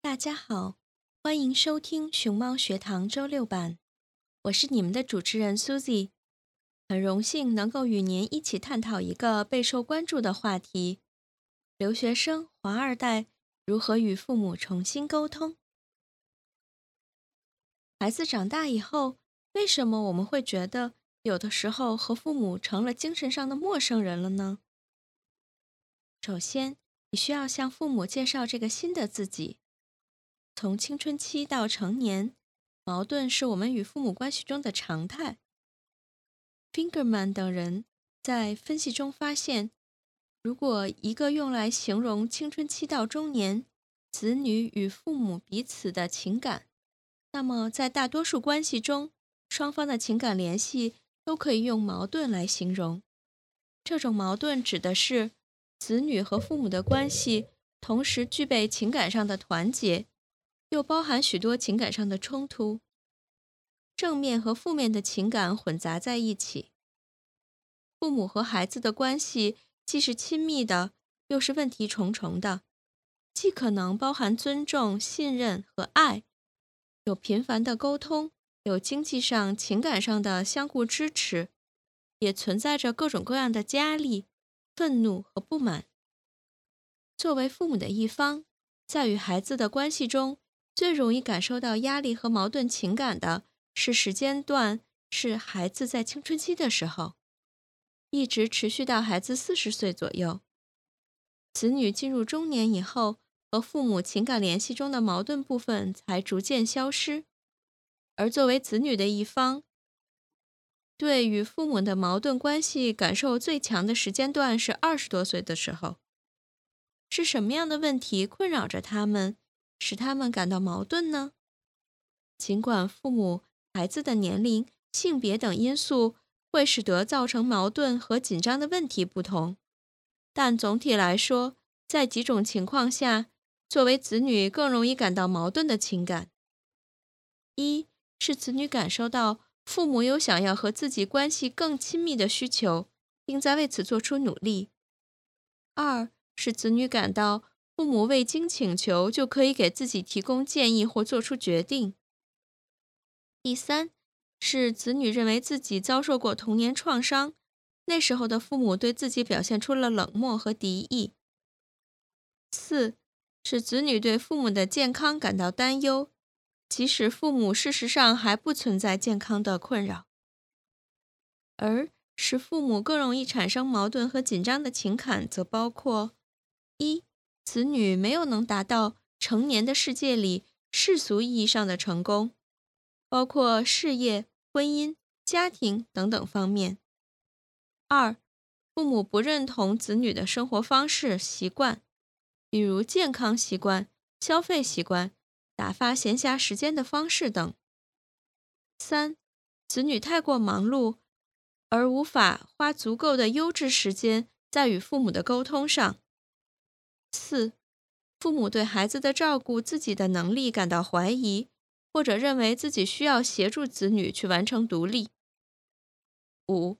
大家好，欢迎收听熊猫学堂周六版，我是你们的主持人 Susie，很荣幸能够与您一起探讨一个备受关注的话题：留学生、华二代如何与父母重新沟通。孩子长大以后，为什么我们会觉得有的时候和父母成了精神上的陌生人了呢？首先，你需要向父母介绍这个新的自己。从青春期到成年，矛盾是我们与父母关系中的常态。Fingerman 等人在分析中发现，如果一个用来形容青春期到中年子女与父母彼此的情感，那么在大多数关系中，双方的情感联系都可以用矛盾来形容。这种矛盾指的是子女和父母的关系同时具备情感上的团结。又包含许多情感上的冲突，正面和负面的情感混杂在一起。父母和孩子的关系既是亲密的，又是问题重重的，既可能包含尊重、信任和爱，有频繁的沟通，有经济上、情感上的相互支持，也存在着各种各样的压力、愤怒和不满。作为父母的一方，在与孩子的关系中，最容易感受到压力和矛盾情感的是时间段，是孩子在青春期的时候，一直持续到孩子四十岁左右。子女进入中年以后，和父母情感联系中的矛盾部分才逐渐消失。而作为子女的一方，对与父母的矛盾关系感受最强的时间段是二十多岁的时候。是什么样的问题困扰着他们？使他们感到矛盾呢？尽管父母、孩子的年龄、性别等因素会使得造成矛盾和紧张的问题不同，但总体来说，在几种情况下，作为子女更容易感到矛盾的情感：一是子女感受到父母有想要和自己关系更亲密的需求，并在为此做出努力；二是子女感到。父母未经请求就可以给自己提供建议或做出决定。第三是子女认为自己遭受过童年创伤，那时候的父母对自己表现出了冷漠和敌意。四使子女对父母的健康感到担忧，即使父母事实上还不存在健康的困扰。而使父母更容易产生矛盾和紧张的情感，则包括。一，子女没有能达到成年的世界里世俗意义上的成功，包括事业、婚姻、家庭等等方面；二，父母不认同子女的生活方式习惯，比如健康习惯、消费习惯、打发闲暇时间的方式等；三，子女太过忙碌，而无法花足够的优质时间在与父母的沟通上；四，父母对孩子的照顾自己的能力感到怀疑，或者认为自己需要协助子女去完成独立；五，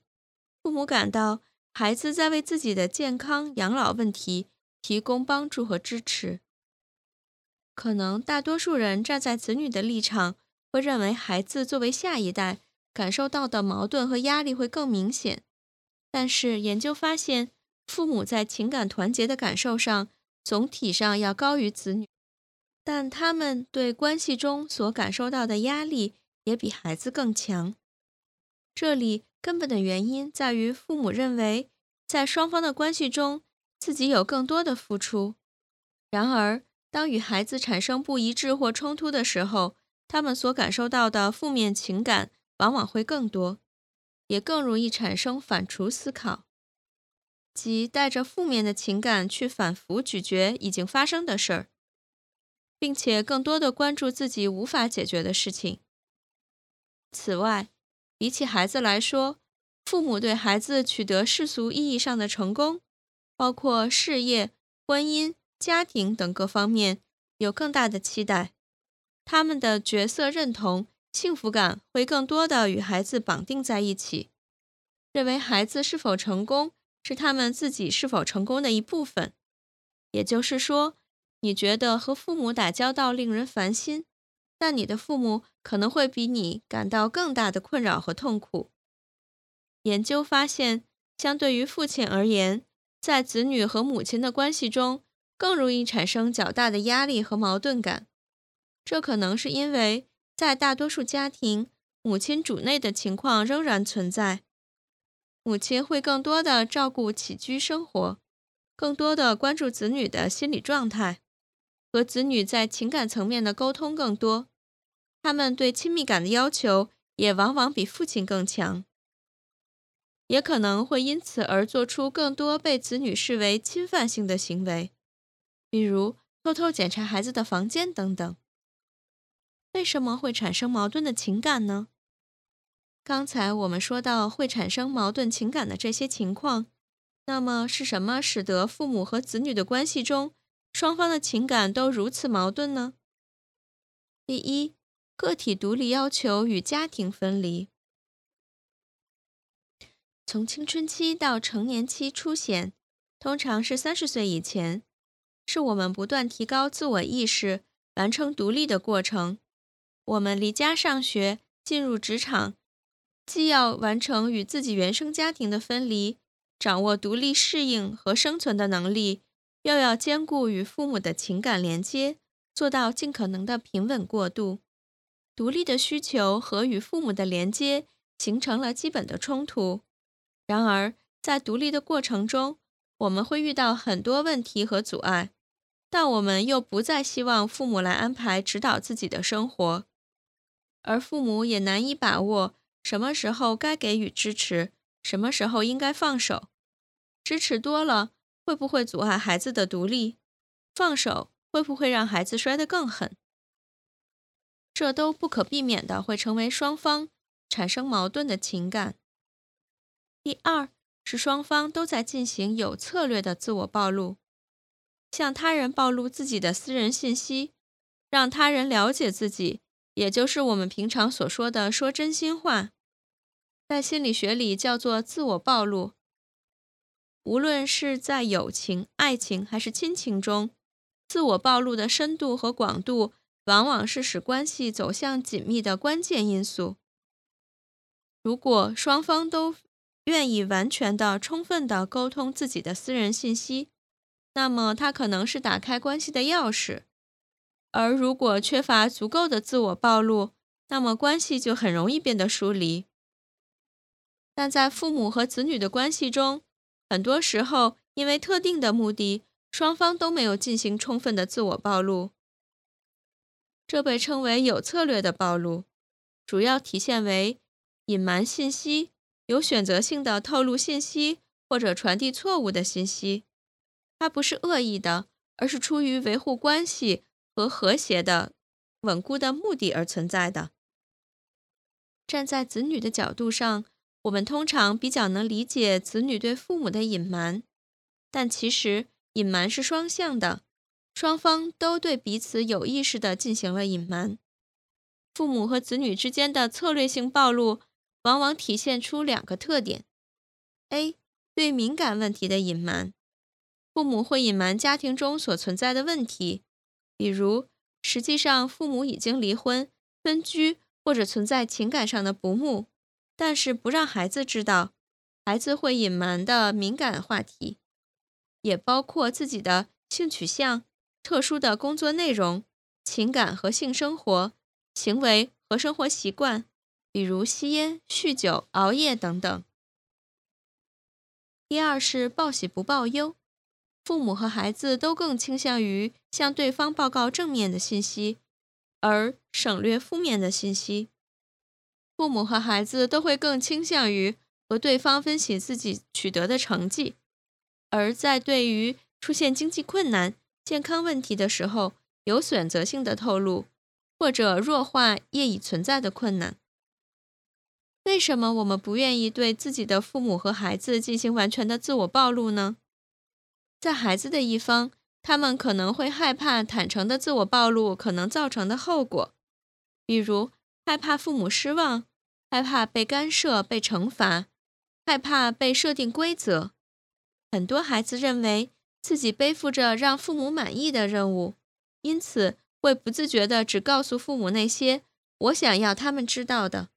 父母感到。孩子在为自己的健康、养老问题提供帮助和支持。可能大多数人站在子女的立场，会认为孩子作为下一代，感受到的矛盾和压力会更明显。但是研究发现，父母在情感团结的感受上，总体上要高于子女，但他们对关系中所感受到的压力也比孩子更强。这里。根本的原因在于，父母认为在双方的关系中，自己有更多的付出。然而，当与孩子产生不一致或冲突的时候，他们所感受到的负面情感往往会更多，也更容易产生反刍思考，即带着负面的情感去反复咀嚼已经发生的事儿，并且更多的关注自己无法解决的事情。此外，比起孩子来说，父母对孩子取得世俗意义上的成功，包括事业、婚姻、家庭等各方面，有更大的期待。他们的角色认同、幸福感会更多的与孩子绑定在一起，认为孩子是否成功是他们自己是否成功的一部分。也就是说，你觉得和父母打交道令人烦心。但你的父母可能会比你感到更大的困扰和痛苦。研究发现，相对于父亲而言，在子女和母亲的关系中，更容易产生较大的压力和矛盾感。这可能是因为，在大多数家庭，母亲主内的情况仍然存在。母亲会更多的照顾起居生活，更多的关注子女的心理状态，和子女在情感层面的沟通更多。他们对亲密感的要求也往往比父亲更强，也可能会因此而做出更多被子女视为侵犯性的行为，比如偷偷检查孩子的房间等等。为什么会产生矛盾的情感呢？刚才我们说到会产生矛盾情感的这些情况，那么是什么使得父母和子女的关系中双方的情感都如此矛盾呢？第一。个体独立要求与家庭分离，从青春期到成年期出现，通常是三十岁以前，是我们不断提高自我意识、完成独立的过程。我们离家上学、进入职场，既要完成与自己原生家庭的分离，掌握独立适应和生存的能力，又要兼顾与父母的情感连接，做到尽可能的平稳过渡。独立的需求和与父母的连接形成了基本的冲突。然而，在独立的过程中，我们会遇到很多问题和阻碍，但我们又不再希望父母来安排指导自己的生活，而父母也难以把握什么时候该给予支持，什么时候应该放手。支持多了，会不会阻碍孩子的独立？放手会不会让孩子摔得更狠？这都不可避免的会成为双方产生矛盾的情感。第二是双方都在进行有策略的自我暴露，向他人暴露自己的私人信息，让他人了解自己，也就是我们平常所说的说真心话，在心理学里叫做自我暴露。无论是在友情、爱情还是亲情中，自我暴露的深度和广度。往往是使关系走向紧密的关键因素。如果双方都愿意完全的、充分的沟通自己的私人信息，那么它可能是打开关系的钥匙。而如果缺乏足够的自我暴露，那么关系就很容易变得疏离。但在父母和子女的关系中，很多时候因为特定的目的，双方都没有进行充分的自我暴露，这被称为有策略的暴露，主要体现为隐瞒信息、有选择性的透露信息或者传递错误的信息。它不是恶意的，而是出于维护关系和和谐的稳固的目的而存在的。站在子女的角度上，我们通常比较能理解子女对父母的隐瞒，但其实隐瞒是双向的，双方都对彼此有意识地进行了隐瞒。父母和子女之间的策略性暴露，往往体现出两个特点：A. 对敏感问题的隐瞒。父母会隐瞒家庭中所存在的问题，比如实际上父母已经离婚、分居，或者存在情感上的不睦，但是不让孩子知道。孩子会隐瞒的敏感话题，也包括自己的性取向、特殊的工作内容、情感和性生活、行为和生活习惯，比如吸烟、酗酒、熬夜等等。第二是报喜不报忧。父母和孩子都更倾向于向对方报告正面的信息，而省略负面的信息。父母和孩子都会更倾向于和对方分析自己取得的成绩，而在对于出现经济困难、健康问题的时候，有选择性的透露或者弱化业已存在的困难。为什么我们不愿意对自己的父母和孩子进行完全的自我暴露呢？在孩子的一方，他们可能会害怕坦诚的自我暴露可能造成的后果，比如害怕父母失望，害怕被干涉、被惩罚，害怕被设定规则。很多孩子认为自己背负着让父母满意的任务，因此会不自觉地只告诉父母那些我想要他们知道的。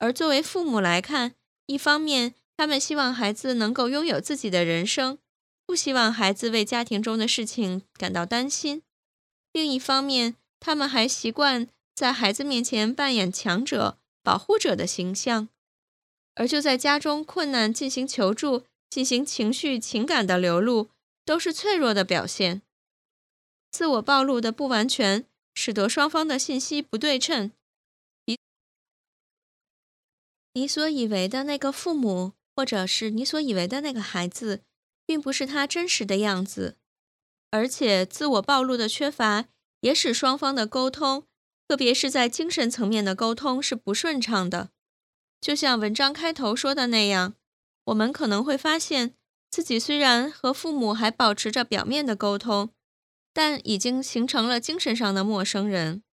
而作为父母来看，一方面他们希望孩子能够拥有自己的人生。不希望孩子为家庭中的事情感到担心。另一方面，他们还习惯在孩子面前扮演强者、保护者的形象，而就在家中困难进行求助、进行情绪情感的流露，都是脆弱的表现。自我暴露的不完全，使得双方的信息不对称。你所以为的那个父母，或者是你所以为的那个孩子。并不是他真实的样子，而且自我暴露的缺乏也使双方的沟通，特别是在精神层面的沟通是不顺畅的。就像文章开头说的那样，我们可能会发现自己虽然和父母还保持着表面的沟通，但已经形成了精神上的陌生人，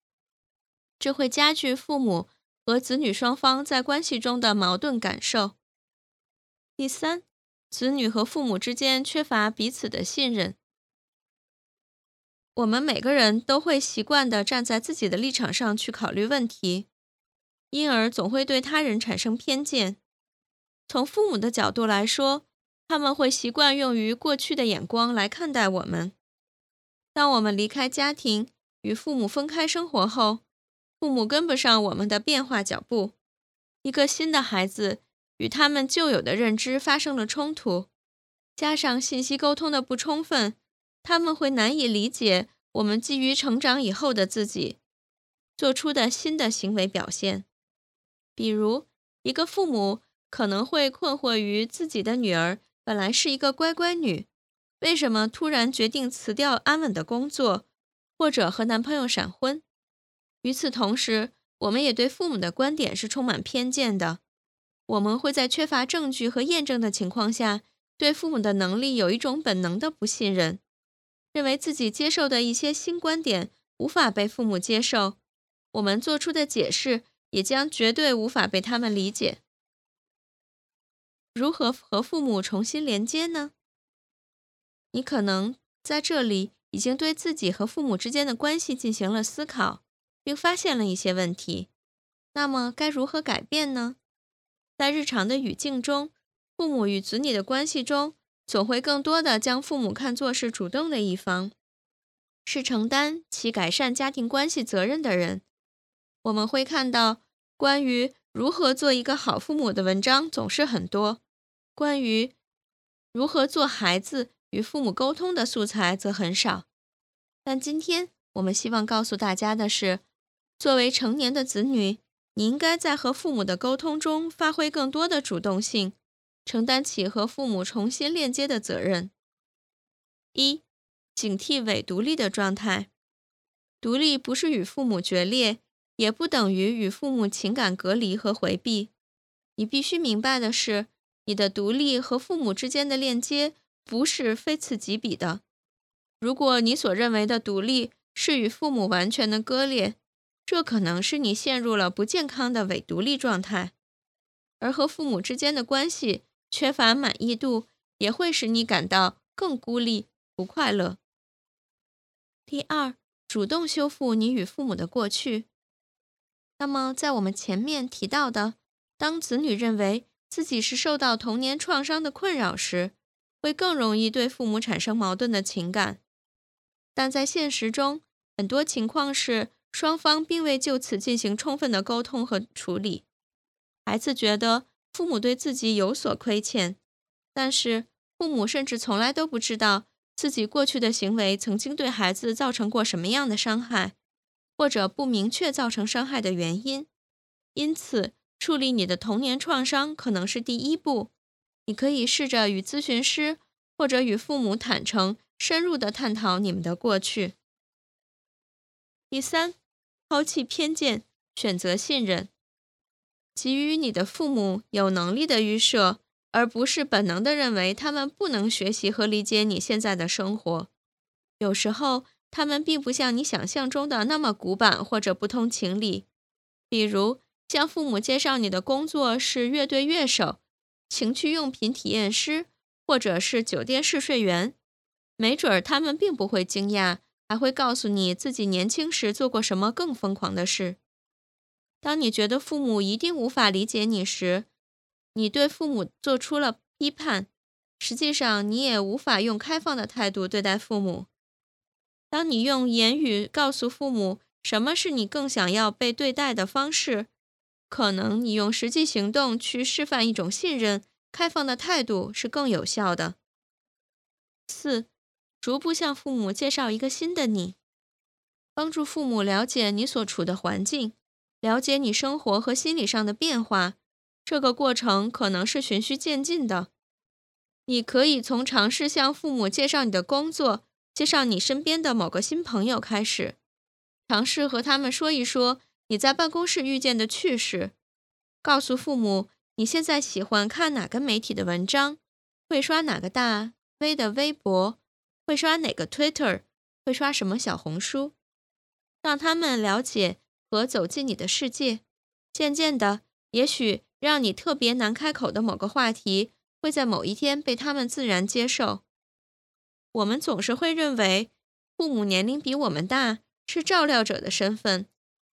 这会加剧父母和子女双方在关系中的矛盾感受。第三。子女和父母之间缺乏彼此的信任，我们每个人都会习惯地站在自己的立场上去考虑问题，因而总会对他人产生偏见。从父母的角度来说，他们会习惯用于过去的眼光来看待我们。当我们离开家庭，与父母分开生活后，父母跟不上我们的变化脚步，一个新的孩子。与他们旧有的认知发生了冲突，加上信息沟通的不充分，他们会难以理解我们基于成长以后的自己做出的新的行为表现。比如，一个父母可能会困惑于自己的女儿本来是一个乖乖女，为什么突然决定辞掉安稳的工作，或者和男朋友闪婚。与此同时，我们也对父母的观点是充满偏见的。我们会在缺乏证据和验证的情况下，对父母的能力有一种本能的不信任，认为自己接受的一些新观点无法被父母接受，我们做出的解释也将绝对无法被他们理解。如何和父母重新连接呢？你可能在这里已经对自己和父母之间的关系进行了思考，并发现了一些问题。那么该如何改变呢？在日常的语境中，父母与子女的关系中，总会更多的将父母看作是主动的一方，是承担其改善家庭关系责任的人。我们会看到关于如何做一个好父母的文章总是很多，关于如何做孩子与父母沟通的素材则很少。但今天我们希望告诉大家的是，作为成年的子女，你应该在和父母的沟通中发挥更多的主动性，承担起和父母重新链接的责任。一、警惕伪独立的状态。独立不是与父母决裂，也不等于与父母情感隔离和回避。你必须明白的是，你的独立和父母之间的链接不是非此即彼的。如果你所认为的独立是与父母完全的割裂，这可能是你陷入了不健康的伪独立状态。而和父母之间的关系缺乏满意度，也会使你感到更孤立、不快乐。第二。主动修复你与父母的过去。那么，在我们前面提到的，当子女认为自己是受到童年创伤的困扰时，会更容易对父母产生矛盾的情感。但在现实中，很多情况是双方并未就此进行充分的沟通和处理。孩子觉得父母对自己有所亏欠，但是父母甚至从来都不知道。自己过去的行为曾经对孩子造成过什么样的伤害，或者不明确造成伤害的原因。因此，处理你的童年创伤可能是第一步。你可以试着与咨询师或者与父母坦诚、深入的探讨你们的过去。第三，抛弃偏见，选择信任，给予你的父母有能力的预设。而不是本能的认为他们不能学习和理解你现在的生活。有时候，他们并不像你想象中的那么古板或者不通情理。比如，向父母介绍你的工作是乐队乐手、情趣用品体验师，或者是酒店试睡员，没准儿他们并不会惊讶，还会告诉你自己年轻时做过什么更疯狂的事。当你觉得父母一定无法理解你时，你对父母做出了批判，实际上你也无法用开放的态度对待父母。当你用言语告诉父母什么是你更想要被对待的方式，可能你用实际行动去示范一种信任、开放的态度是更有效的。四，逐步向父母介绍一个新的你，帮助父母了解你所处的环境，了解你生活和心理上的变化。这个过程可能是循序渐进的。你可以从尝试向父母介绍你的工作、介绍你身边的某个新朋友开始，尝试和他们说一说你在办公室遇见的趣事，告诉父母你现在喜欢看哪个媒体的文章，会刷哪个大 V 的微博，会刷哪个 Twitter，会刷什么小红书，让他们了解和走进你的世界。渐渐的，也许。让你特别难开口的某个话题，会在某一天被他们自然接受。我们总是会认为，父母年龄比我们大是照料者的身份，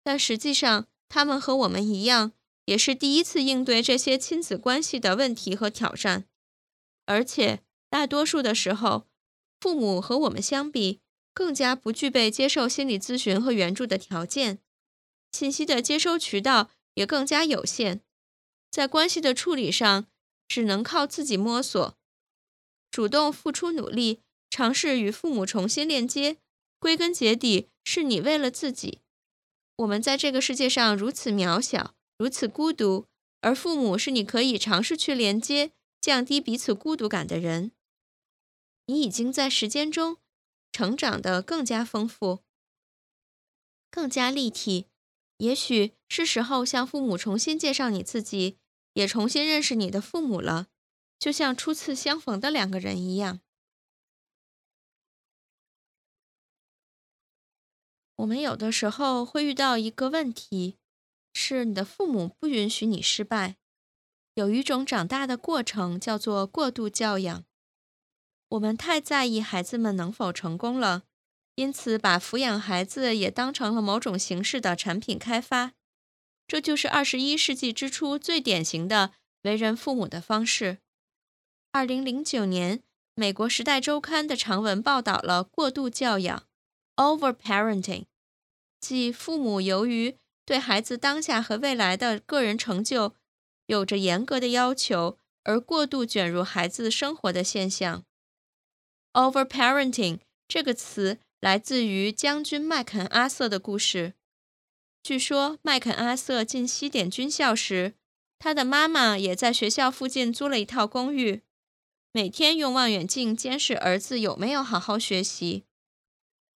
但实际上，他们和我们一样，也是第一次应对这些亲子关系的问题和挑战。而且，大多数的时候，父母和我们相比，更加不具备接受心理咨询和援助的条件，信息的接收渠道也更加有限。在关系的处理上，只能靠自己摸索，主动付出努力，尝试与父母重新链接。归根结底，是你为了自己。我们在这个世界上如此渺小，如此孤独，而父母是你可以尝试去连接、降低彼此孤独感的人。你已经在时间中成长得更加丰富，更加立体。也许是时候向父母重新介绍你自己，也重新认识你的父母了，就像初次相逢的两个人一样。我们有的时候会遇到一个问题，是你的父母不允许你失败。有一种长大的过程叫做过度教养，我们太在意孩子们能否成功了。因此，把抚养孩子也当成了某种形式的产品开发，这就是二十一世纪之初最典型的为人父母的方式。二零零九年，美国《时代周刊》的长文报道了过度教养 （overparenting），即父母由于对孩子当下和未来的个人成就有着严格的要求，而过度卷入孩子生活的现象。Overparenting 这个词来自于将军麦肯阿瑟的故事。据说麦肯阿瑟进西点军校时，他的妈妈也在学校附近租了一套公寓，每天用望远镜监视儿子有没有好好学习。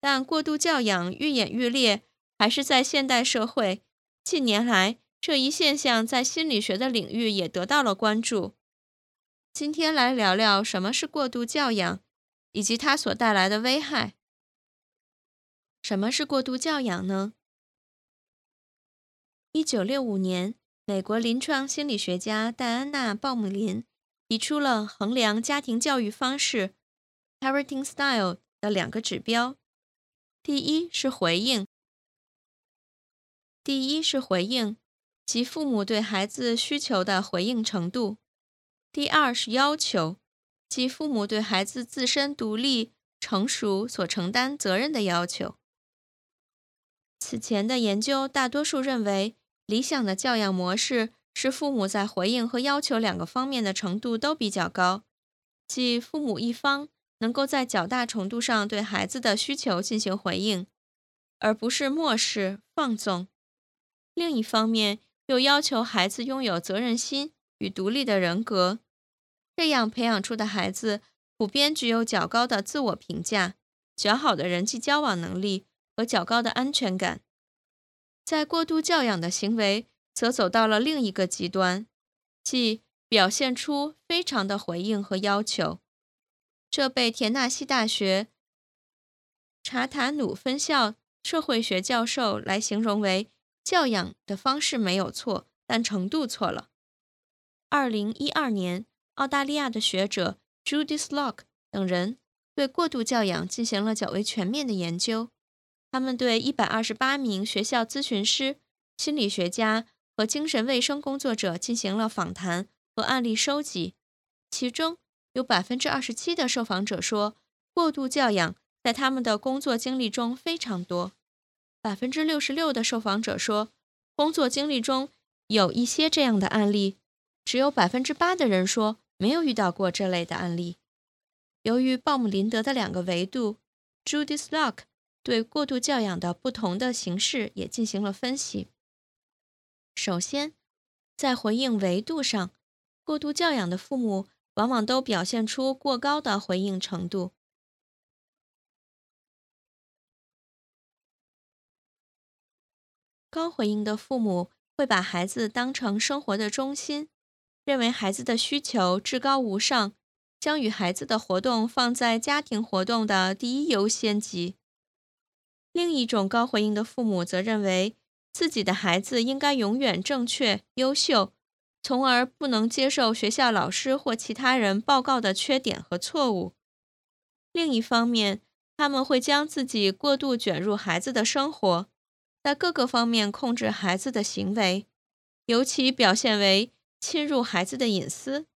但过度教养愈演愈烈，还是在现代社会近年来这一现象在心理学的领域也得到了关注。今天来聊聊什么是过度教养，以及它所带来的危害。什么是过度教养呢？一九六五年，美国临床心理学家戴安娜·鲍姆林提出了衡量家庭教育方式 （parenting style） 的两个指标。第一是回应，第一是回应，即父母对孩子需求的回应程度；第二是要求，即父母对孩子自身独立、成熟所承担责任的要求。此前的研究大多数认为。理想的教养模式是父母在回应和要求两个方面的程度都比较高，即父母一方能够在较大程度上对孩子的需求进行回应，而不是漠视放纵；另一方面又要求孩子拥有责任心与独立的人格，这样培养出的孩子普遍具有较高的自我评价、较好的人际交往能力和较高的安全感。在过度教养的行为则走到了另一个极端，即表现出非常的回应和要求。这被田纳西大学查塔努分校社会学教授来形容为教养的方式没有错，但程度错了。二零一二年，澳大利亚的学者 Judith Locke 等人对过度教养进行了较为全面的研究。他们对一百二十八名学校咨询师、心理学家和精神卫生工作者进行了访谈和案例收集，其中有百分之二十七的受访者说，过度教养在他们的工作经历中非常多；百分之六十六的受访者说，工作经历中有一些这样的案例；只有百分之八的人说没有遇到过这类的案例。由于鲍姆林德的两个维度，Judith Lock。对过度教养的不同的形式也进行了分析。首先，在回应维度上，过度教养的父母往往都表现出过高的回应程度。高回应的父母会把孩子当成生活的中心，认为孩子的需求至高无上，将与孩子的活动放在家庭活动的第一优先级。另一种高回应的父母则认为自己的孩子应该永远正确、优秀，从而不能接受学校老师或其他人报告的缺点和错误。另一方面，他们会将自己过度卷入孩子的生活，在各个方面控制孩子的行为，尤其表现为侵入孩子的隐私，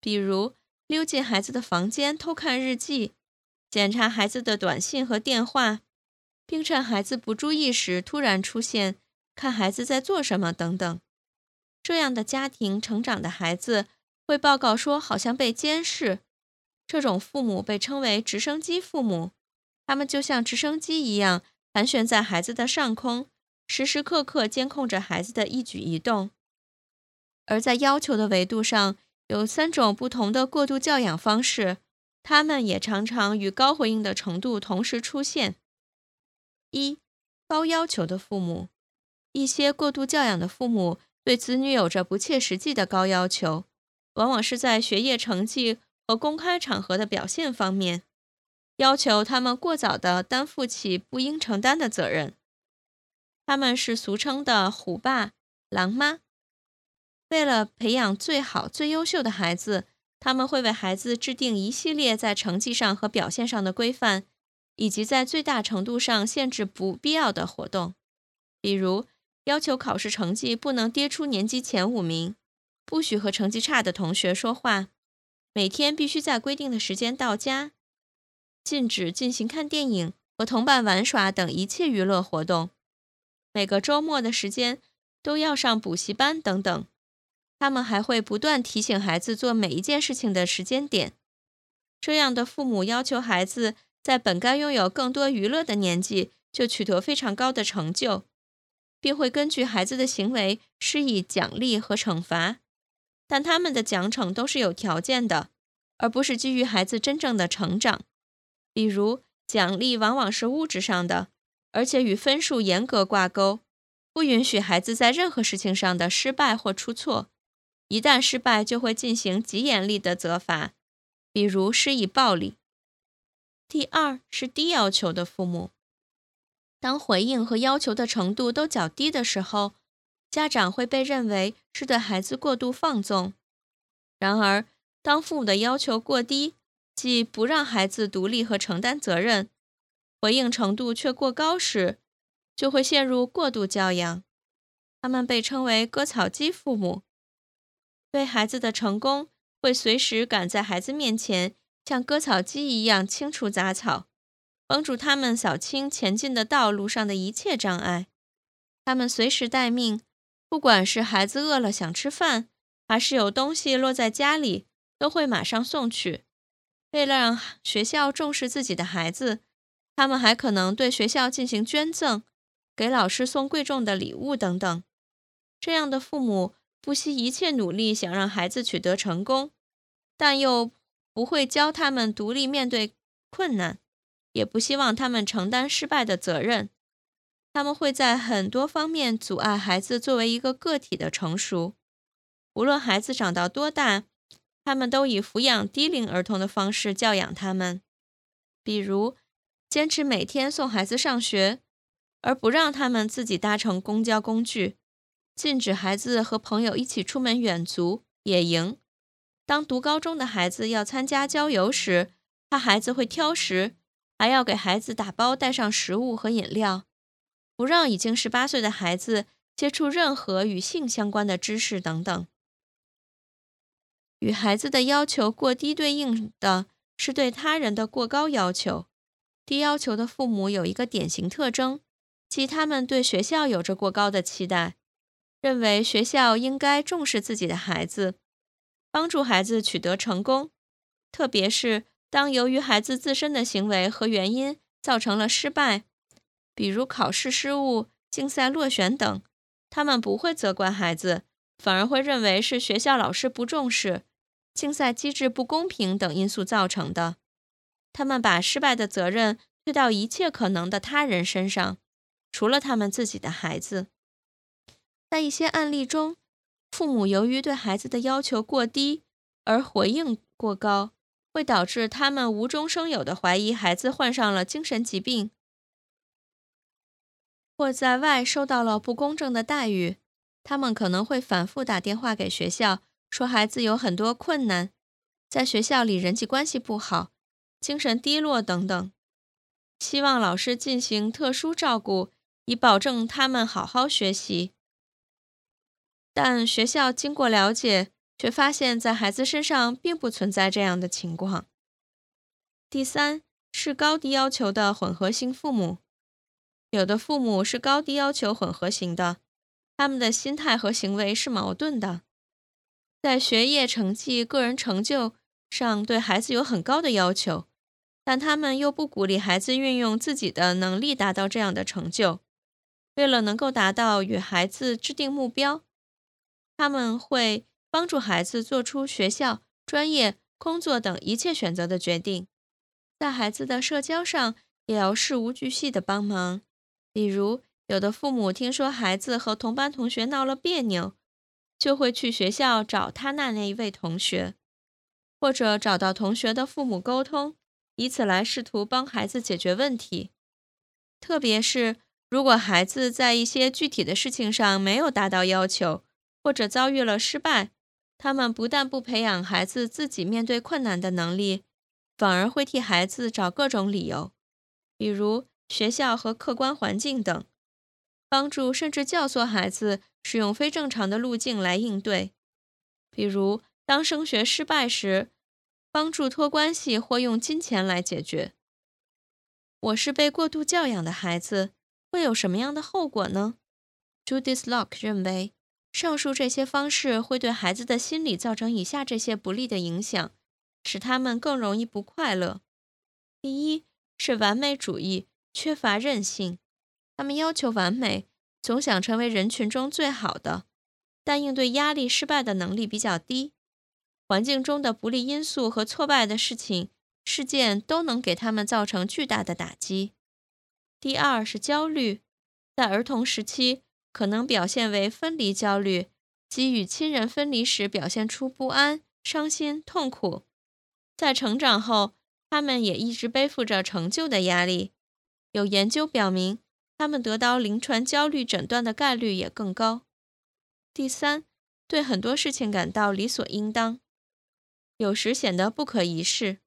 比如溜进孩子的房间偷看日记，检查孩子的短信和电话。并趁孩子不注意时突然出现，看孩子在做什么等等。这样的家庭成长的孩子会报告说，好像被监视。这种父母被称为“直升机父母”，他们就像直升机一样盘旋在孩子的上空，时时刻刻监控着孩子的一举一动。而在要求的维度上，有三种不同的过度教养方式，他们也常常与高回应的程度同时出现。一高要求的父母，一些过度教养的父母对子女有着不切实际的高要求，往往是在学业成绩和公开场合的表现方面，要求他们过早地担负起不应承担的责任。他们是俗称的“虎爸”“狼妈”。为了培养最好、最优秀的孩子，他们会为孩子制定一系列在成绩上和表现上的规范。以及在最大程度上限制不必要的活动，比如要求考试成绩不能跌出年级前五名，不许和成绩差的同学说话，每天必须在规定的时间到家，禁止进行看电影和同伴玩耍等一切娱乐活动，每个周末的时间都要上补习班等等。他们还会不断提醒孩子做每一件事情的时间点。这样的父母要求孩子在本该拥有更多娱乐的年纪就取得非常高的成就，并会根据孩子的行为施以奖励和惩罚，但他们的奖惩都是有条件的，而不是基于孩子真正的成长。比如，奖励往往是物质上的，而且与分数严格挂钩，不允许孩子在任何事情上的失败或出错。一旦失败，就会进行极严厉的责罚。比如施以暴力。第二是低要求的父母，当回应和要求的程度都较低的时候，家长会被认为是对孩子过度放纵。然而，当父母的要求过低，即不让孩子独立和承担责任，回应程度却过高时，就会陷入过度教养。他们被称为割草机父母，对孩子的成功。会随时赶在孩子面前，像割草机一样清除杂草，帮助他们扫清前进的道路上的一切障碍。他们随时待命，不管是孩子饿了想吃饭，还是有东西落在家里，都会马上送去。为了让学校重视自己的孩子，他们还可能对学校进行捐赠，给老师送贵重的礼物等等。这样的父母不惜一切努力，想让孩子取得成功。但又不会教他们独立面对困难，也不希望他们承担失败的责任。他们会在很多方面阻碍孩子作为一个个体的成熟。无论孩子长到多大，他们都以抚养低龄儿童的方式教养他们，比如坚持每天送孩子上学，而不让他们自己搭乘公交工具；禁止孩子和朋友一起出门远足、野营。当读高中的孩子要参加郊游时，怕孩子会挑食，还要给孩子打包带上食物和饮料，不让已经十八岁的孩子接触任何与性相关的知识等等。与孩子的要求过低对应的是对他人的过高要求。低要求的父母有一个典型特征，即他们对学校有着过高的期待，认为学校应该重视自己的孩子。帮助孩子取得成功，特别是当由于孩子自身的行为和原因造成了失败，比如考试失误、竞赛落选等，他们不会责怪孩子，反而会认为是学校老师不重视、竞赛机制不公平等因素造成的。他们把失败的责任推到一切可能的他人身上，除了他们自己的孩子。在一些案例中。父母由于对孩子的要求过低而回应过高，会导致他们无中生有的怀疑孩子患上了精神疾病，或在外受到了不公正的待遇。他们可能会反复打电话给学校，说孩子有很多困难，在学校里人际关系不好、精神低落等等，希望老师进行特殊照顾，以保证他们好好学习。但学校经过了解，却发现，在孩子身上并不存在这样的情况。第三是高低要求的混合型父母，有的父母是高低要求混合型的，他们的心态和行为是矛盾的，在学业成绩、个人成就上对孩子有很高的要求，但他们又不鼓励孩子运用自己的能力达到这样的成就。为了能够达到与孩子制定目标。他们会帮助孩子做出学校、专业、工作等一切选择的决定，在孩子的社交上也要事无巨细的帮忙。比如，有的父母听说孩子和同班同学闹了别扭，就会去学校找他那那一位同学，或者找到同学的父母沟通，以此来试图帮孩子解决问题。特别是如果孩子在一些具体的事情上没有达到要求。或者遭遇了失败，他们不但不培养孩子自己面对困难的能力，反而会替孩子找各种理由，比如学校和客观环境等，帮助甚至教唆孩子使用非正常的路径来应对，比如当升学失败时，帮助托关系或用金钱来解决。我是被过度教养的孩子，会有什么样的后果呢？Judith Locke 认为。上述这些方式会对孩子的心理造成以下这些不利的影响：使他们更容易不快乐。第一是完美主义，缺乏韧性，他们要求完美，总想成为人群中最好的，但应对压力、失败的能力比较低。环境中的不利因素和挫败的事情、事件都能给他们造成巨大的打击。第二是焦虑，在儿童时期可能表现为分离焦虑，即与亲人分离时表现出不安、伤心、痛苦。在成长后，他们也一直背负着成就的压力。有研究表明，他们得到临床焦虑诊断的概率也更高。第三，对很多事情感到理所应当，有时显得不可一世。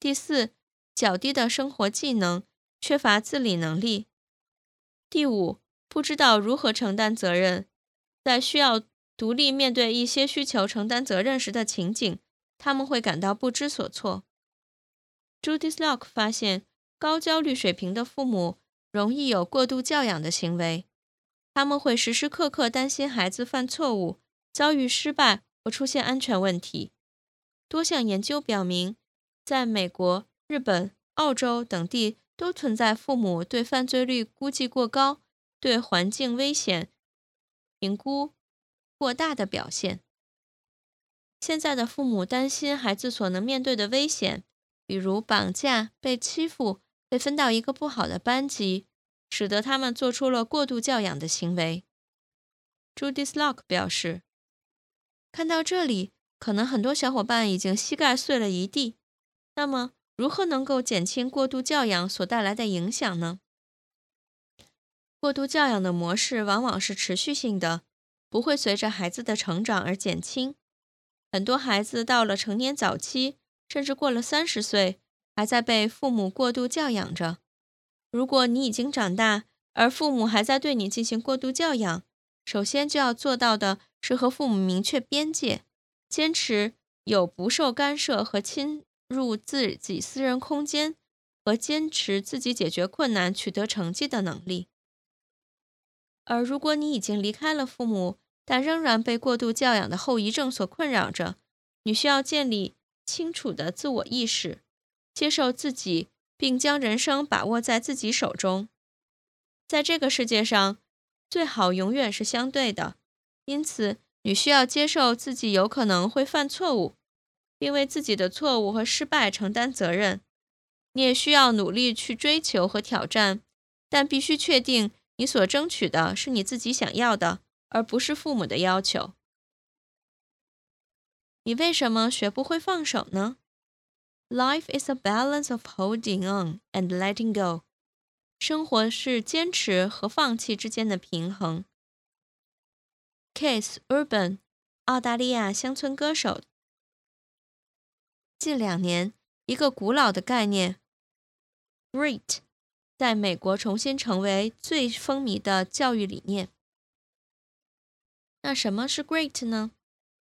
第四，较低的生活技能。缺乏自理能力。第五，不知道如何承担责任，在需要独立面对一些需求、承担责任时的情景，他们会感到不知所措。Judith Locke 发现，高焦虑水平的父母容易有过度教养的行为，他们会时时刻刻担心孩子犯错误、遭遇失败或出现安全问题。多项研究表明，在美国、日本、澳洲等地。都存在父母对犯罪率估计过高、对环境危险评估过大的表现。现在的父母担心孩子所能面对的危险，比如绑架、被欺负、被分到一个不好的班级，使得他们做出了过度教养的行为。Judith Locke 表示：“看到这里，可能很多小伙伴已经膝盖碎了一地。那么。”如何能够减轻过度教养所带来的影响呢？过度教养的模式往往是持续性的，不会随着孩子的成长而减轻。很多孩子到了成年早期，甚至过了三十岁，还在被父母过度教养着。如果你已经长大，而父母还在对你进行过度教养，首先就要做到的是和父母明确边界，坚持有不受干涉和侵。入自己私人空间和坚持自己解决困难、取得成绩的能力。而如果你已经离开了父母，但仍然被过度教养的后遗症所困扰着，你需要建立清楚的自我意识，接受自己，并将人生把握在自己手中。在这个世界上，最好永远是相对的，因此你需要接受自己有可能会犯错误。并为自己的错误和失败承担责任。你也需要努力去追求和挑战，但必须确定你所争取的是你自己想要的，而不是父母的要求。你为什么学不会放手呢？Life is a balance of holding on and letting go。生活是坚持和放弃之间的平衡。Case Urban，澳大利亚乡村歌手。近两年，一个古老的概念 “great” 在美国重新成为最风靡的教育理念。那什么是 “great” 呢？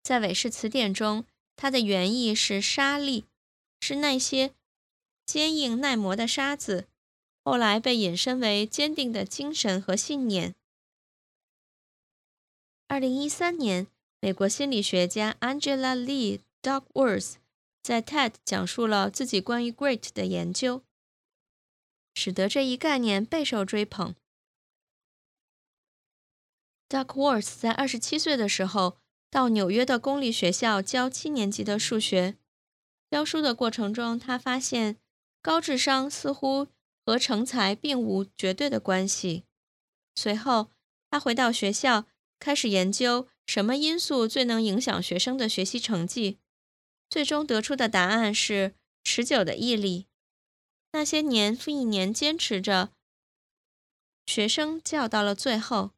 在韦氏词典中，它的原意是沙粒，是那些坚硬耐磨的沙子，后来被引申为坚定的精神和信念。二零一三年，美国心理学家 Angela Lee Duckworth。在 TED 讲述了自己关于 “great” 的研究，使得这一概念备受追捧。Duckworth 在二十七岁的时候到纽约的公立学校教七年级的数学。教书的过程中，他发现高智商似乎和成才并无绝对的关系。随后，他回到学校，开始研究什么因素最能影响学生的学习成绩。最终得出的答案是持久的毅力。那些年复一年坚持着，学生教到了最后。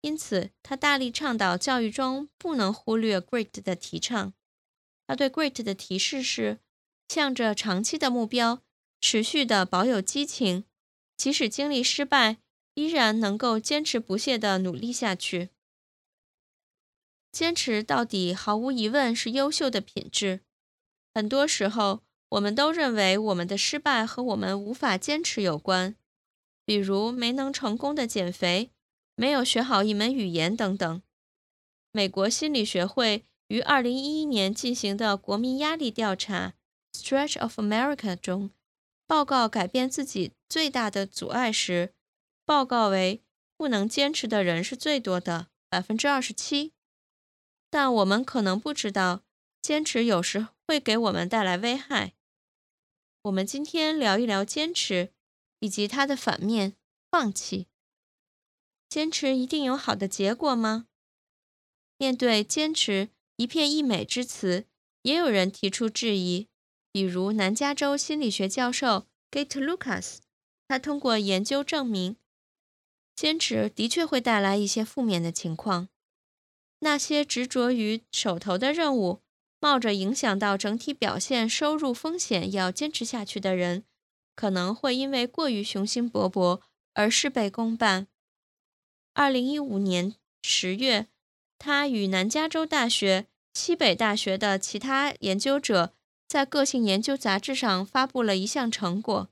因此，他大力倡导教育中不能忽略 “great” 的提倡。他对 “great” 的提示是：向着长期的目标，持续的保有激情，即使经历失败，依然能够坚持不懈地努力下去。坚持到底，毫无疑问是优秀的品质。很多时候，我们都认为我们的失败和我们无法坚持有关，比如没能成功的减肥、没有学好一门语言等等。美国心理学会于2011年进行的国民压力调查 （Stretch of America） 中，报告改变自己最大的阻碍时，报告为不能坚持的人是最多的，百分之二十七。但我们可能不知道，坚持有时会给我们带来危害。我们今天聊一聊坚持，以及它的反面——放弃。坚持一定有好的结果吗？面对坚持一片溢美之词，也有人提出质疑。比如南加州心理学教授 Gate Lucas，他通过研究证明，坚持的确会带来一些负面的情况。那些执着于手头的任务，冒着影响到整体表现、收入风险要坚持下去的人，可能会因为过于雄心勃勃而事倍功半。二零一五年十月，他与南加州大学、西北大学的其他研究者在个性研究杂志上发布了一项成果。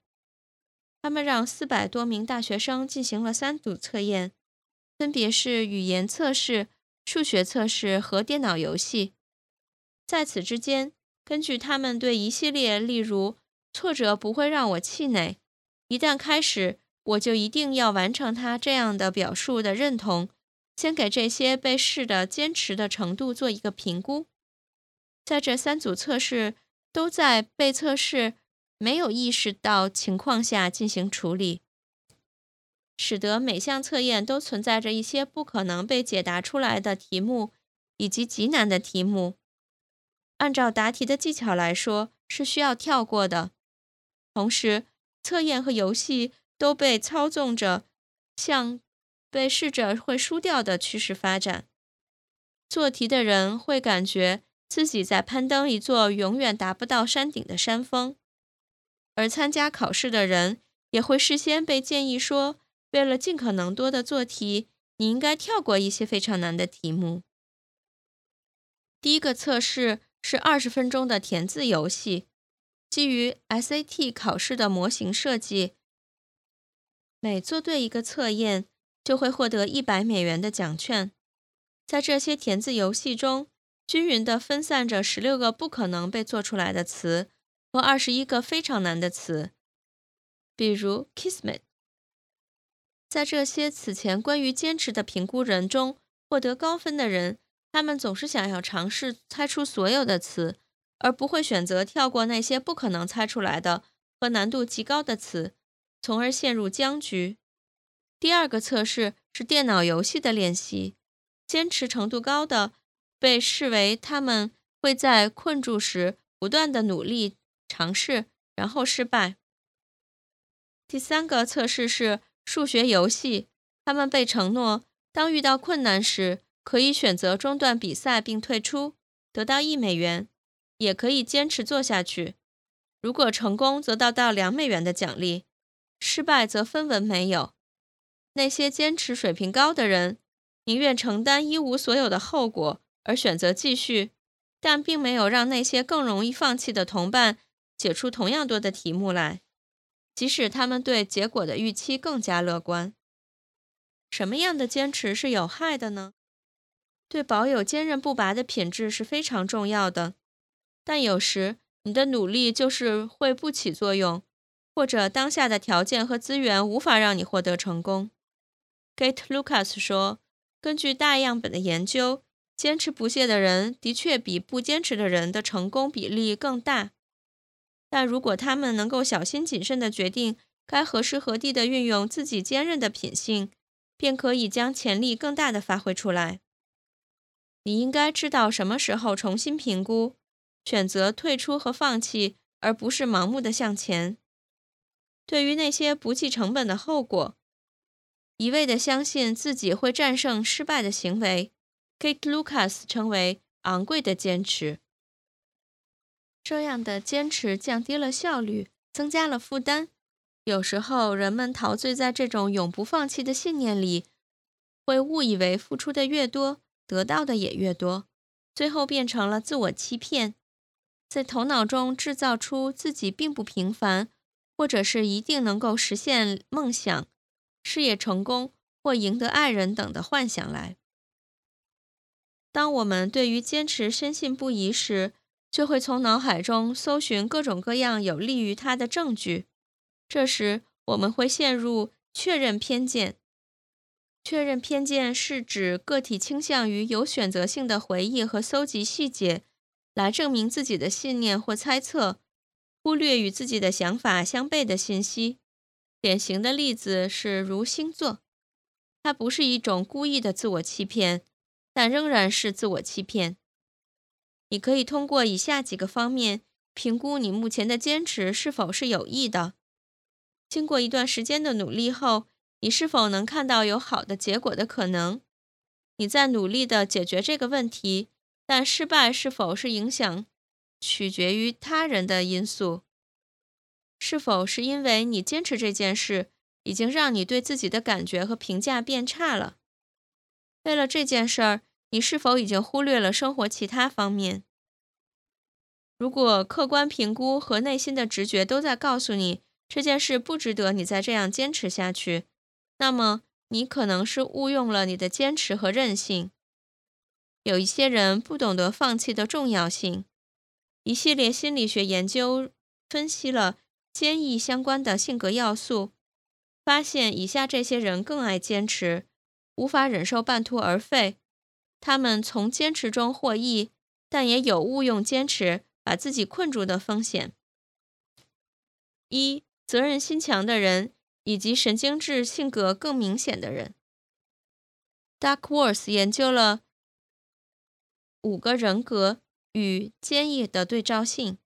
他们让四百多名大学生进行了三组测验，分别是语言测试、数学测试和电脑游戏。在此之间，根据他们对一系列，例如“挫折不会让我气馁”，一旦开始。我就一定要完成他这样的表述的认同，先给这些被试的坚持的程度做一个评估。在这三组测试都在被测试没有意识到情况下进行处理，使得每项测验都存在着一些不可能被解答出来的题目以及极难的题目。按照答题的技巧来说，是需要跳过的。同时，测验和游戏。都被操纵着，向被试着会输掉的趋势发展。做题的人会感觉自己在攀登一座永远达不到山顶的山峰，而参加考试的人也会事先被建议说，为了尽可能多的做题，你应该跳过一些非常难的题目。第一个测试是二十分钟的填字游戏，基于 SAT 考试的模型设计。每做对一个测验，就会获得一百美元的奖券。在这些填字游戏中，均匀地分散着十六个不可能被做出来的词和二十一个非常难的词，比如 “kismet”。在这些此前关于坚持的评估人中，获得高分的人，他们总是想要尝试猜出所有的词，而不会选择跳过那些不可能猜出来的和难度极高的词。从而陷入僵局。第二个测试是电脑游戏的练习，坚持程度高的被视为他们会在困住时不断的努力尝试，然后失败。第三个测试是数学游戏，他们被承诺当遇到困难时可以选择中断比赛并退出，得到一美元，也可以坚持做下去。如果成功，则得到两美元的奖励。失败则分文没有。那些坚持水平高的人，宁愿承担一无所有的后果而选择继续，但并没有让那些更容易放弃的同伴解出同样多的题目来，即使他们对结果的预期更加乐观。什么样的坚持是有害的呢？对保有坚韧不拔的品质是非常重要的，但有时你的努力就是会不起作用。或者当下的条件和资源无法让你获得成功，Gate Lucas 说：“根据大样本的研究，坚持不懈的人的确比不坚持的人的成功比例更大。但如果他们能够小心谨慎地决定该何时何地地运用自己坚韧的品性，便可以将潜力更大地发挥出来。你应该知道什么时候重新评估，选择退出和放弃，而不是盲目的向前。”对于那些不计成本的后果，一味地相信自己会战胜失败的行为，Kate Lucas 称为昂贵的坚持。这样的坚持降低了效率，增加了负担。有时候，人们陶醉在这种永不放弃的信念里，会误以为付出的越多，得到的也越多，最后变成了自我欺骗，在头脑中制造出自己并不平凡。或者是一定能够实现梦想、事业成功或赢得爱人等的幻想来。当我们对于坚持深信不疑时，就会从脑海中搜寻各种各样有利于他的证据。这时，我们会陷入确认偏见。确认偏见是指个体倾向于有选择性的回忆和搜集细节，来证明自己的信念或猜测，忽略与自己的想法相悖的信息。典型的例子是如星座，它不是一种故意的自我欺骗。但仍然是自我欺骗。你可以通过以下几个方面评估你目前的坚持是否是有益的。经过一段时间的努力后，你是否能看到有好的结果的可能？你在努力地解决这个问题，但失败是否是影响取决于他人的因素？是否是因为你坚持这件事已经让你对自己的感觉和评价变差了？为了这件事儿，你是否已经忽略了生活其他方面？如果客观评估和内心的直觉都在告诉你这件事不值得你再这样坚持下去，那么你可能是误用了你的坚持和韧性。有一些人不懂得放弃的重要性。一系列心理学研究分析了坚毅相关的性格要素，发现以下这些人更爱坚持。无法忍受半途而废，他们从坚持中获益，但也有误用坚持把自己困住的风险。一、责任心强的人以及神经质性格更明显的人。Duckworth 研究了五个人格与坚毅的对照性，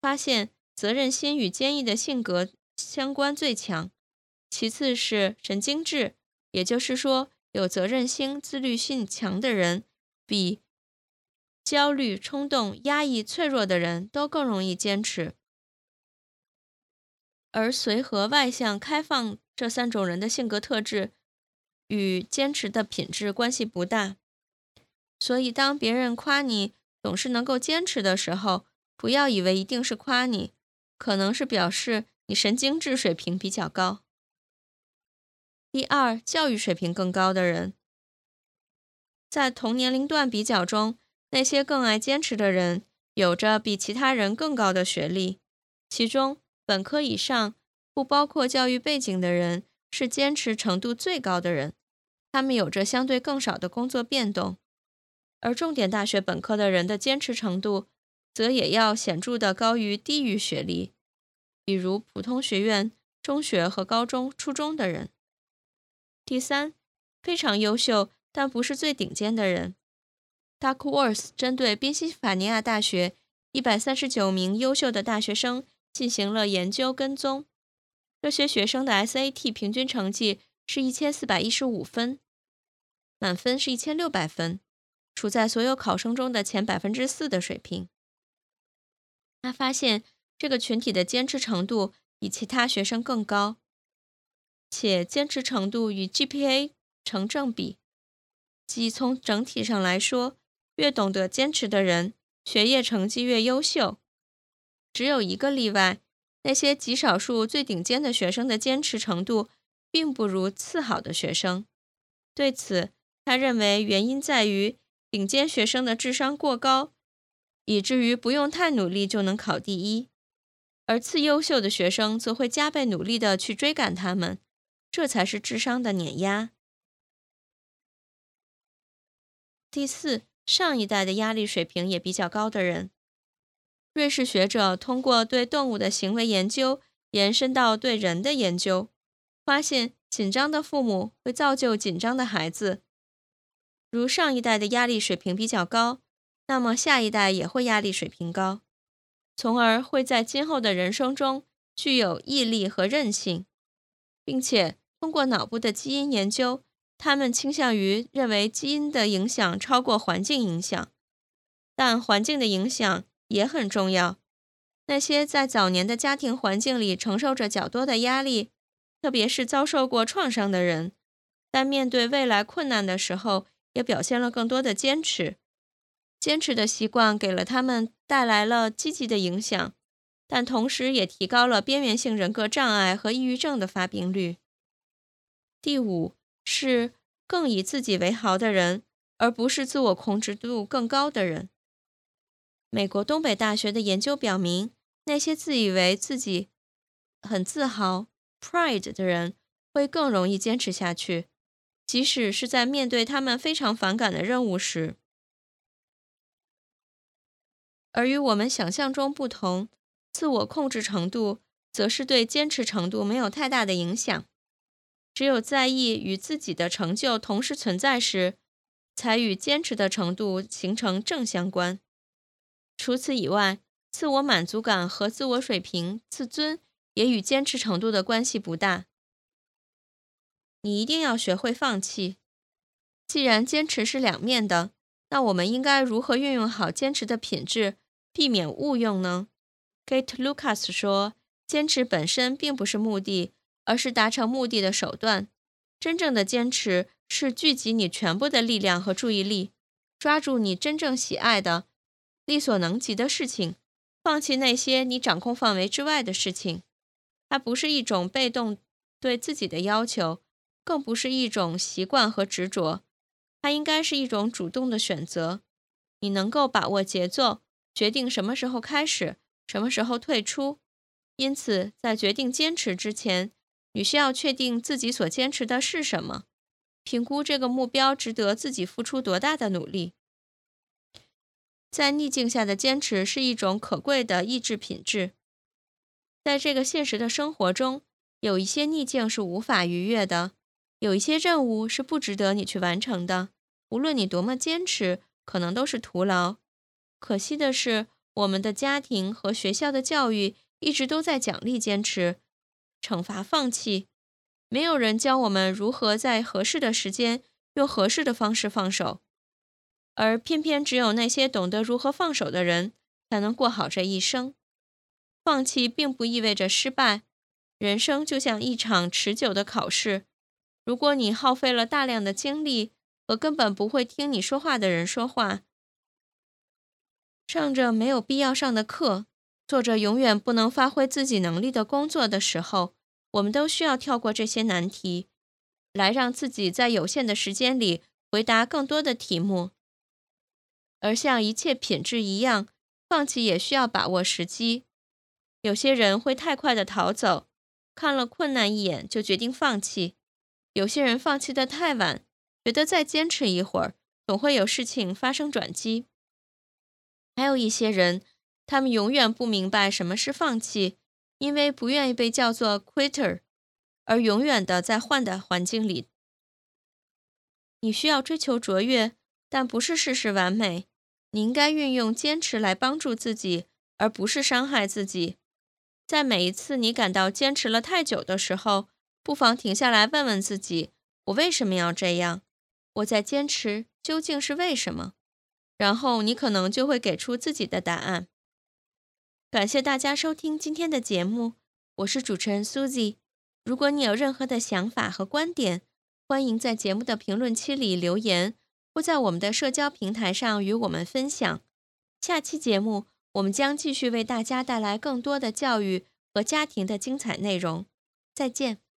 发现责任心与坚毅的性格相关最强，其次是神经质，也就是说。有责任心、自律性强的人，比焦虑、冲动、压抑、脆弱的人都更容易坚持。而随和、外向、开放这三种人的性格特质与坚持的品质关系不大。所以，当别人夸你总是能够坚持的时候，不要以为一定是夸你，可能是表示你神经质水平比较高。第二，教育水平更高的人，在同年龄段比较中，那些更爱坚持的人，有着比其他人更高的学历。其中，本科以上（不包括教育背景的人）是坚持程度最高的人，他们有着相对更少的工作变动。而重点大学本科的人的坚持程度，则也要显著的高于低于学历，比如普通学院、中学和高中、初中的人。第三，非常优秀但不是最顶尖的人。Duckworth 针对宾夕法尼亚大学一百三十九名优秀的大学生进行了研究跟踪，这些学生的 SAT 平均成绩是一千四百一十五分，满分是一千六百分，处在所有考生中的前百分之四的水平。他发现这个群体的坚持程度比其他学生更高。且坚持程度与 GPA 成正比，即从整体上来说，越懂得坚持的人，学业成绩越优秀。只有一个例外，那些极少数最顶尖的学生的坚持程度，并不如次好的学生。对此，他认为原因在于顶尖学生的智商过高，以至于不用太努力就能考第一，而次优秀的学生则会加倍努力地去追赶他们。这才是智商的碾压。第四，上一代的压力水平也比较高的人。瑞士学者通过对动物的行为研究延伸到对人的研究，发现紧张的父母会造就紧张的孩子。如上一代的压力水平比较高，那么下一代也会压力水平高，从而会在今后的人生中具有毅力和韧性。并且通过脑部的基因研究，他们倾向于认为基因的影响超过环境影响，但环境的影响也很重要。那些在早年的家庭环境里承受着较多的压力，特别是遭受过创伤的人，在面对未来困难的时候，也表现了更多的坚持。坚持的习惯给了他们带来了积极的影响。但同时也提高了边缘性人格障碍和抑郁症的发病率。第五是更以自己为豪的人，而不是自我控制度更高的人。美国东北大学的研究表明，那些自以为自己很自豪 （pride） 的人会更容易坚持下去，即使是在面对他们非常反感的任务时。而与我们想象中不同，自我控制程度则是对坚持程度没有太大的影响。只有在意与自己的成就同时存在时，才与坚持的程度形成正相关。除此以外，自我满足感和自我水平、自尊也与坚持程度的关系不大。你一定要学会放弃。既然坚持是两面的，那我们应该如何运用好坚持的品质，避免误用呢？Gate Lucas 说：“坚持本身并不是目的。”而是达成目的的手段。真正的坚持是聚集你全部的力量和注意力，抓住你真正喜爱的、力所能及的事情，放弃那些你掌控范围之外的事情。它不是一种被动对自己的要求，更不是一种习惯和执着。它应该是一种主动的选择。你能够把握节奏，决定什么时候开始，什么时候退出。因此，在决定坚持之前，你需要确定自己所坚持的是什么，评估这个目标值得自己付出多大的努力。在逆境下的坚持是一种可贵的意志品质。在这个现实的生活中，有一些逆境是无法逾越的，有一些任务是不值得你去完成的。无论你多么坚持，可能都是徒劳。可惜的是，我们的家庭和学校的教育一直都在奖励坚持。惩罚放弃，没有人教我们如何在合适的时间用合适的方式放手，而偏偏只有那些懂得如何放手的人才能过好这一生。放弃并不意味着失败，人生就像一场持久的考试。如果你耗费了大量的精力和根本不会听你说话的人说话，上着没有必要上的课。做着永远不能发挥自己能力的工作的时候，我们都需要跳过这些难题，来让自己在有限的时间里回答更多的题目。而像一切品质一样，放弃也需要把握时机。有些人会太快的逃走，看了困难一眼就决定放弃；有些人放弃的太晚，觉得再坚持一会儿，总会有事情发生转机。还有一些人。他们永远不明白什么是放弃，因为不愿意被叫做 quitter，而永远的在换的环境里。你需要追求卓越，但不是事事完美。你应该运用坚持来帮助自己，而不是伤害自己。在每一次你感到坚持了太久的时候，不妨停下来问问自己：我为什么要这样？我在坚持究竟是为什么？然后你可能就会给出自己的答案。感谢大家收听今天的节目，我是主持人 Susie。如果你有任何的想法和观点，欢迎在节目的评论区里留言，或在我们的社交平台上与我们分享。下期节目我们将继续为大家带来更多的教育和家庭的精彩内容。再见。